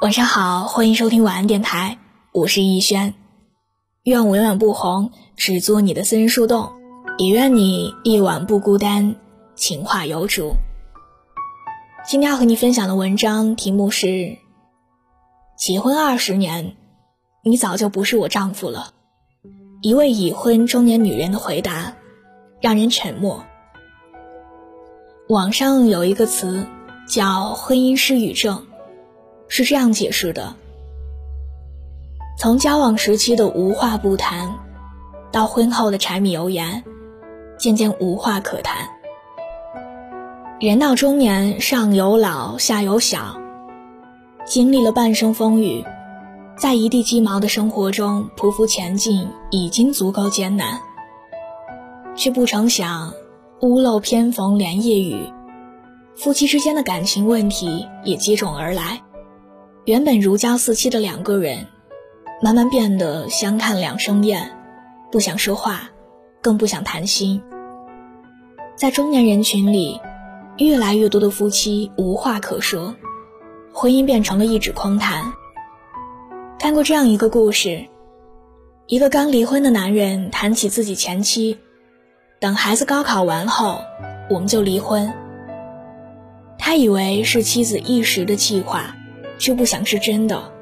晚上好，欢迎收听晚安电台，我是逸轩。愿我永远不红，只做你的私人树洞，也愿你一晚不孤单，情话有主。今天要和你分享的文章题目是：结婚二十年，你早就不是我丈夫了。一位已婚中年女人的回答，让人沉默。网上有一个词叫“婚姻失语症”。是这样解释的：从交往时期的无话不谈，到婚后的柴米油盐，渐渐无话可谈。人到中年，上有老，下有小，经历了半生风雨，在一地鸡毛的生活中匍匐前进，已经足够艰难，却不成想，屋漏偏逢连夜雨，夫妻之间的感情问题也接踵而来。原本如胶似漆的两个人，慢慢变得相看两生厌，不想说话，更不想谈心。在中年人群里，越来越多的夫妻无话可说，婚姻变成了一纸空谈。看过这样一个故事：一个刚离婚的男人谈起自己前妻，等孩子高考完后，我们就离婚。他以为是妻子一时的气话。却不想是真的。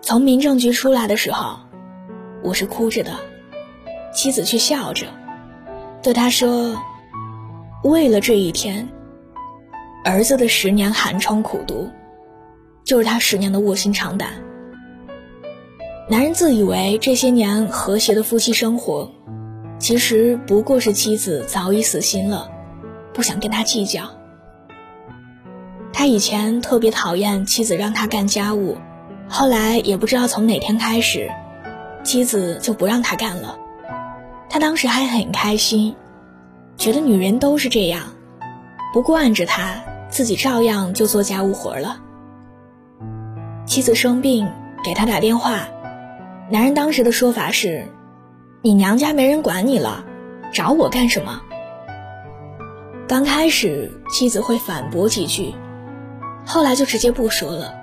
从民政局出来的时候，我是哭着的，妻子却笑着，对他说：“为了这一天，儿子的十年寒窗苦读，就是他十年的卧薪尝胆。”男人自以为这些年和谐的夫妻生活，其实不过是妻子早已死心了，不想跟他计较。他以前特别讨厌妻子让他干家务，后来也不知道从哪天开始，妻子就不让他干了。他当时还很开心，觉得女人都是这样，不惯着他，自己照样就做家务活了。妻子生病给他打电话，男人当时的说法是：“你娘家没人管你了，找我干什么？”刚开始妻子会反驳几句。后来就直接不说了，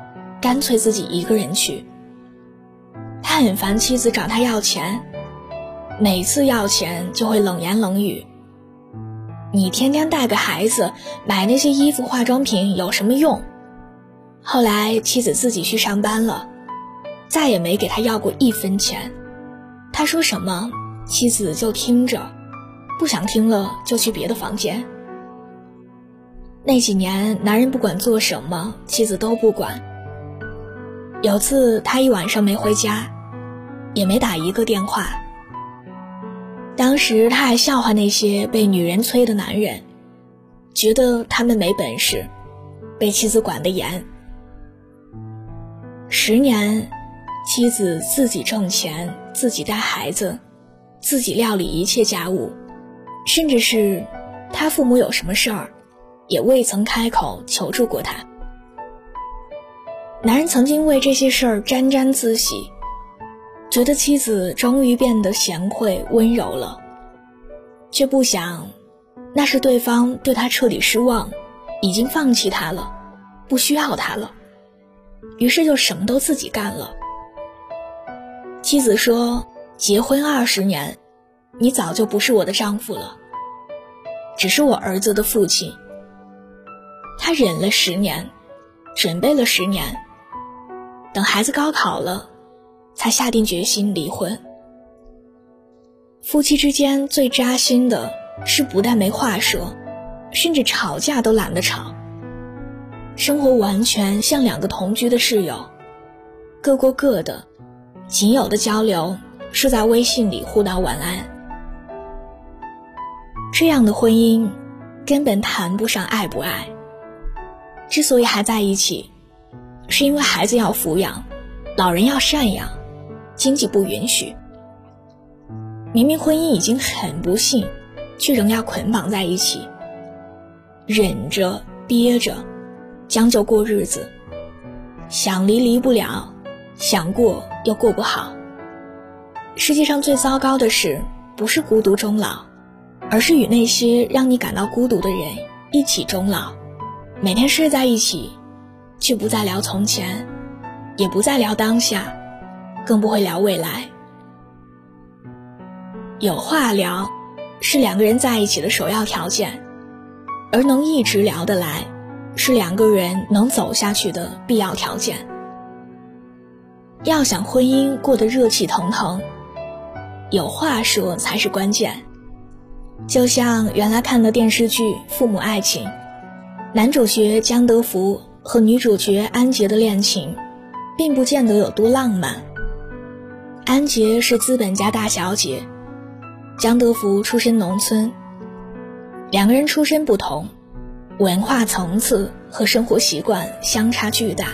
干脆自己一个人去。他很烦妻子找他要钱，每次要钱就会冷言冷语。你天天带个孩子买那些衣服化妆品有什么用？后来妻子自己去上班了，再也没给他要过一分钱。他说什么，妻子就听着，不想听了就去别的房间。那几年，男人不管做什么，妻子都不管。有次他一晚上没回家，也没打一个电话。当时他还笑话那些被女人催的男人，觉得他们没本事，被妻子管得严。十年，妻子自己挣钱，自己带孩子，自己料理一切家务，甚至是他父母有什么事儿。也未曾开口求助过他。男人曾经为这些事儿沾沾自喜，觉得妻子终于变得贤惠温柔了，却不想，那是对方对他彻底失望，已经放弃他了，不需要他了，于是就什么都自己干了。妻子说：“结婚二十年，你早就不是我的丈夫了，只是我儿子的父亲。”他忍了十年，准备了十年，等孩子高考了，才下定决心离婚。夫妻之间最扎心的是，不但没话说，甚至吵架都懒得吵。生活完全像两个同居的室友，各过各的，仅有的交流是在微信里互道晚安。这样的婚姻，根本谈不上爱不爱。之所以还在一起，是因为孩子要抚养，老人要赡养，经济不允许。明明婚姻已经很不幸，却仍要捆绑在一起，忍着憋着，将就过日子。想离离不了，想过又过不好。世界上最糟糕的事，不是孤独终老，而是与那些让你感到孤独的人一起终老。每天睡在一起，却不再聊从前，也不再聊当下，更不会聊未来。有话聊，是两个人在一起的首要条件，而能一直聊得来，是两个人能走下去的必要条件。要想婚姻过得热气腾腾，有话说才是关键。就像原来看的电视剧《父母爱情》，男主角江德福和女主角安杰的恋情，并不见得有多浪漫。安杰是资本家大小姐，江德福出身农村，两个人出身不同，文化层次和生活习惯相差巨大。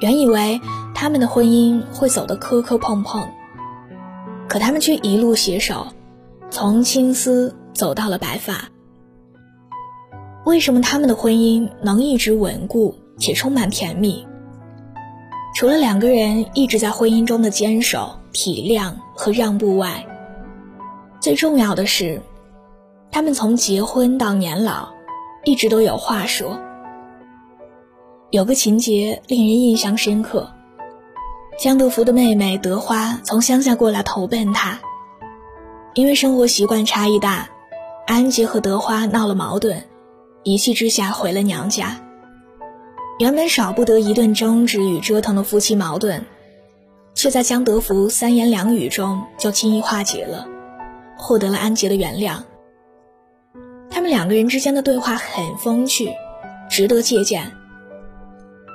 原以为他们的婚姻会走得磕磕碰碰，可他们却一路携手。从青丝走到了白发，为什么他们的婚姻能一直稳固且充满甜蜜？除了两个人一直在婚姻中的坚守、体谅和让步外，最重要的是，他们从结婚到年老，一直都有话说。有个情节令人印象深刻：江德福的妹妹德花从乡下过来投奔他。因为生活习惯差异大，安杰和德花闹了矛盾，一气之下回了娘家。原本少不得一顿争执与折腾的夫妻矛盾，却在江德福三言两语中就轻易化解了，获得了安杰的原谅。他们两个人之间的对话很风趣，值得借鉴。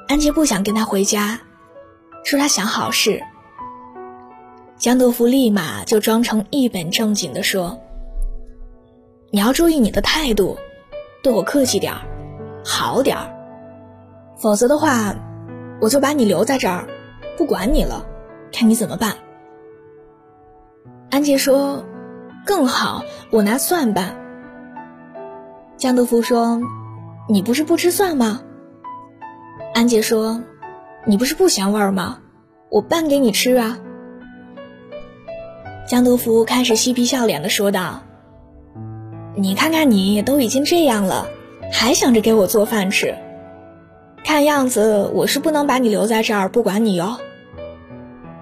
安杰不想跟他回家，说他想好事。江德福立马就装成一本正经的说：“你要注意你的态度，对我客气点儿，好点儿，否则的话，我就把你留在这儿，不管你了，看你怎么办。”安杰说：“更好，我拿蒜拌。”江德福说：“你不是不吃蒜吗？”安杰说：“你不是不嫌味儿吗？我拌给你吃啊。”江德福开始嬉皮笑脸的说道：“你看看你都已经这样了，还想着给我做饭吃，看样子我是不能把你留在这儿不管你哟。”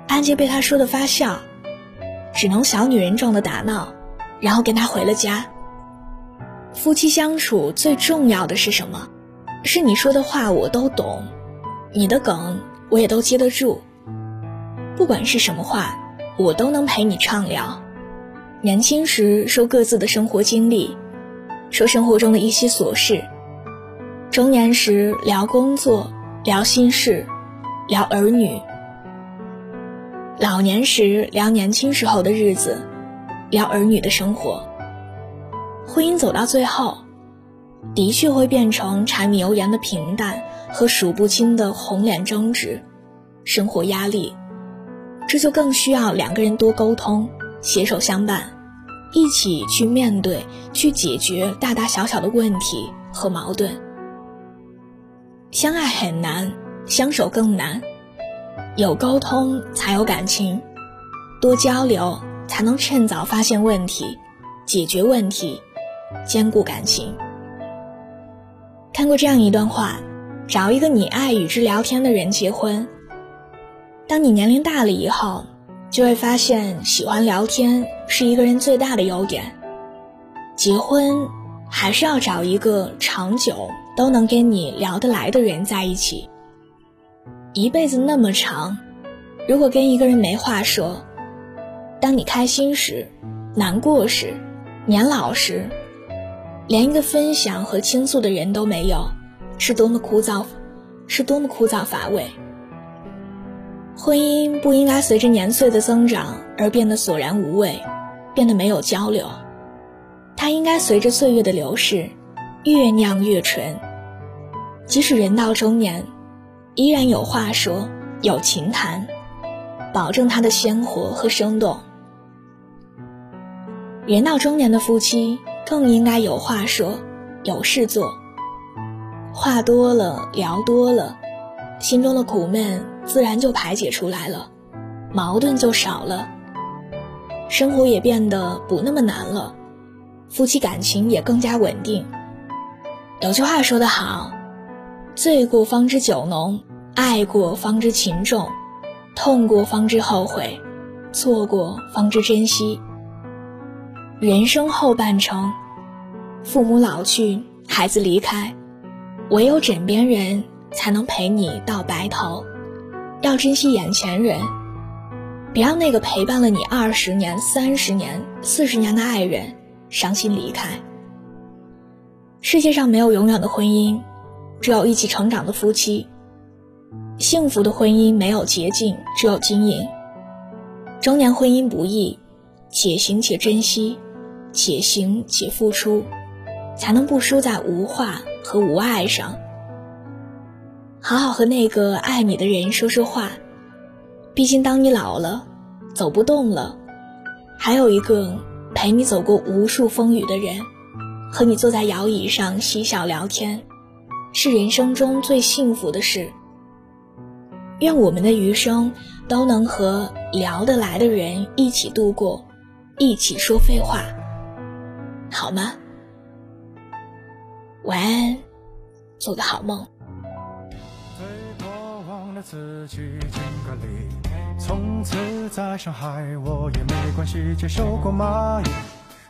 安杰被他说的发笑，只能小女人状的打闹，然后跟他回了家。夫妻相处最重要的是什么？是你说的话我都懂，你的梗我也都接得住，不管是什么话。我都能陪你畅聊。年轻时说各自的生活经历，说生活中的一些琐事；中年时聊工作，聊心事，聊儿女；老年时聊年轻时候的日子，聊儿女的生活。婚姻走到最后，的确会变成柴米油盐的平淡和数不清的红脸争执，生活压力。这就更需要两个人多沟通，携手相伴，一起去面对、去解决大大小小的问题和矛盾。相爱很难，相守更难。有沟通才有感情，多交流才能趁早发现问题、解决问题、兼顾感情。看过这样一段话：找一个你爱与之聊天的人结婚。当你年龄大了以后，就会发现喜欢聊天是一个人最大的优点。结婚还是要找一个长久都能跟你聊得来的人在一起。一辈子那么长，如果跟一个人没话说，当你开心时、难过时、年老时，连一个分享和倾诉的人都没有，是多么枯燥，是多么枯燥乏味。婚姻不应该随着年岁的增长而变得索然无味，变得没有交流。它应该随着岁月的流逝，越酿越醇。即使人到中年，依然有话说，有情谈，保证它的鲜活和生动。人到中年的夫妻更应该有话说，有事做。话多了，聊多了，心中的苦闷。自然就排解出来了，矛盾就少了，生活也变得不那么难了，夫妻感情也更加稳定。有句话说得好，醉过方知酒浓，爱过方知情重，痛过方知后悔，错过方知珍惜。人生后半程，父母老去，孩子离开，唯有枕边人才能陪你到白头。要珍惜眼前人，别让那个陪伴了你二十年、三十年、四十年的爱人伤心离开。世界上没有永远的婚姻。只有一起成长的夫妻，幸福的婚姻没有捷径，只有经营。中年婚姻不易，且行且珍惜，且行且付出，才能不输在无话和无爱上。好好和那个爱你的人说说话，毕竟当你老了，走不动了，还有一个陪你走过无数风雨的人，和你坐在摇椅上嬉笑聊天。是人生中最幸福的事。愿我们的余生都能和聊得来的人一起度过，一起说废话，好吗？晚安，做个好梦。自己敬个礼从此在上海，我也没关系，接受过蚂蚁，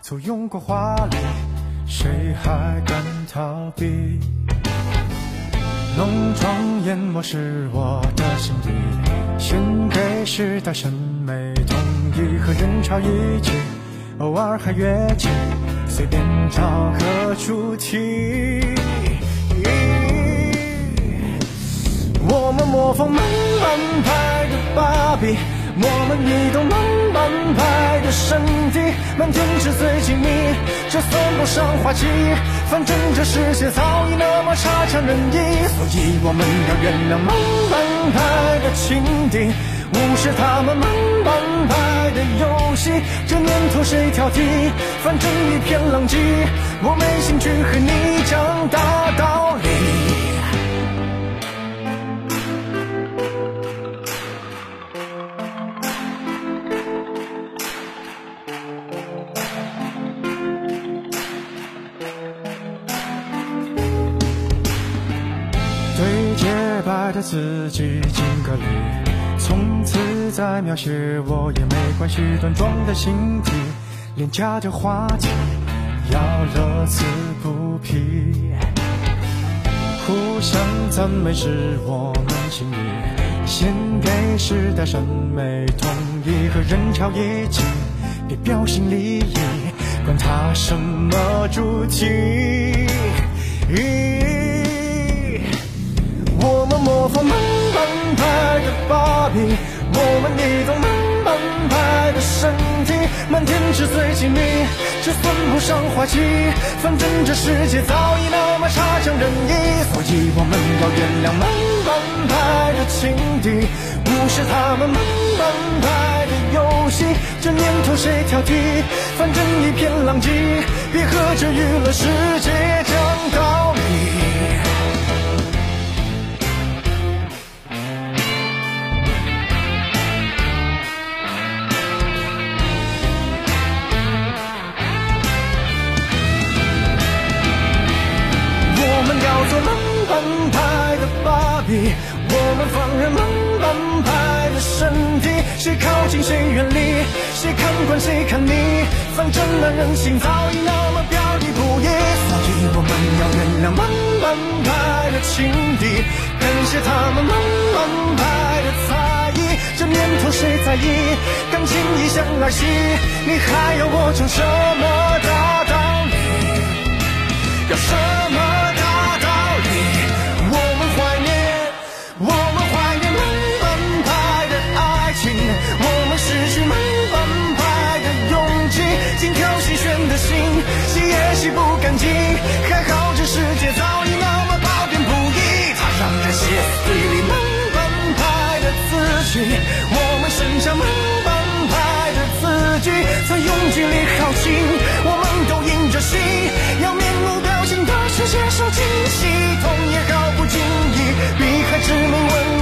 簇拥过华丽，谁还敢逃避？浓妆艳抹是我的心意，献给时代审美统一，和人潮一起，偶尔还跃起，随便找个主题。我们模仿慢半拍的芭比，我们移动慢半拍的身体，满天纸醉金迷，这算不上滑稽。反正这世界早已那么差强人意，所以我们要原谅慢半拍的情敌，无视他们慢半拍的游戏。这年头谁挑剔？反正一片狼藉，我没兴趣和你讲大道自己敬个礼，从此再描写我也没关系。端庄的形体，廉价的话题，要乐此不疲。互相赞美是我们心意，献给时代审美统一，和人潮一起，别标新立异，管他什么主题。我们慢半拍的芭比，我们移动慢半拍的身体，满天纸醉金迷，这算不上滑稽。反正这世界早已那么差强人意，所以我们要原谅慢半拍的情敌，无视他们慢半拍的游戏。这年头谁挑剔？反正一片狼藉，别和这娱乐世界讲道理。谁靠近谁远离，谁看惯谁看腻，反正男人心早已那么表里不一，所以我们要原谅慢半拍的情敌，感谢他们慢半拍的才艺，这年头谁在意，感情一向儿戏，你还要我讲什么大道理？要什我们剩下慢半拍的字句在拥挤里耗尽我们都硬着心要面无表情的去接受惊喜痛也毫不经意避开致命问